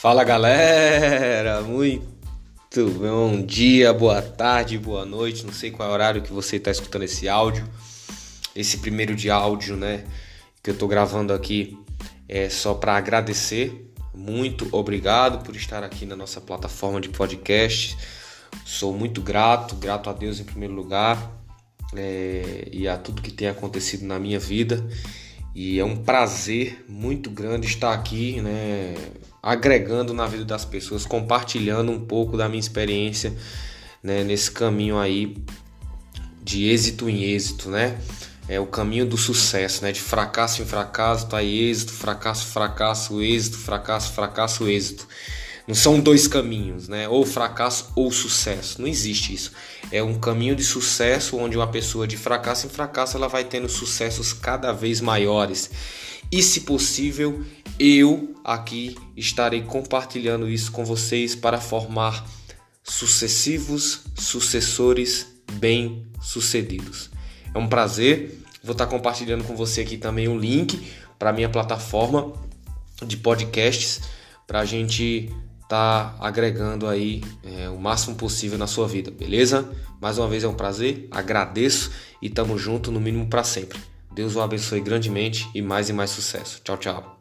Fala galera, muito bom dia, boa tarde, boa noite. Não sei qual é o horário que você está escutando esse áudio. Esse primeiro de áudio, né, que eu estou gravando aqui é só para agradecer. Muito obrigado por estar aqui na nossa plataforma de podcast. Sou muito grato, grato a Deus em primeiro lugar é, e a tudo que tem acontecido na minha vida. E é um prazer muito grande estar aqui, né, agregando na vida das pessoas, compartilhando um pouco da minha experiência né, nesse caminho aí de êxito em êxito, né? É o caminho do sucesso, né? De fracasso em fracasso, tá aí êxito, fracasso, fracasso, êxito, fracasso, fracasso, êxito. Não são dois caminhos, né? Ou fracasso ou sucesso. Não existe isso. É um caminho de sucesso onde uma pessoa de fracasso em fracasso ela vai tendo sucessos cada vez maiores. E se possível, eu aqui estarei compartilhando isso com vocês para formar sucessivos sucessores bem-sucedidos. É um prazer. Vou estar compartilhando com você aqui também o um link para minha plataforma de podcasts para a gente tá agregando aí é, o máximo possível na sua vida, beleza? Mais uma vez é um prazer, agradeço e tamo junto no mínimo para sempre. Deus o abençoe grandemente e mais e mais sucesso. Tchau, tchau.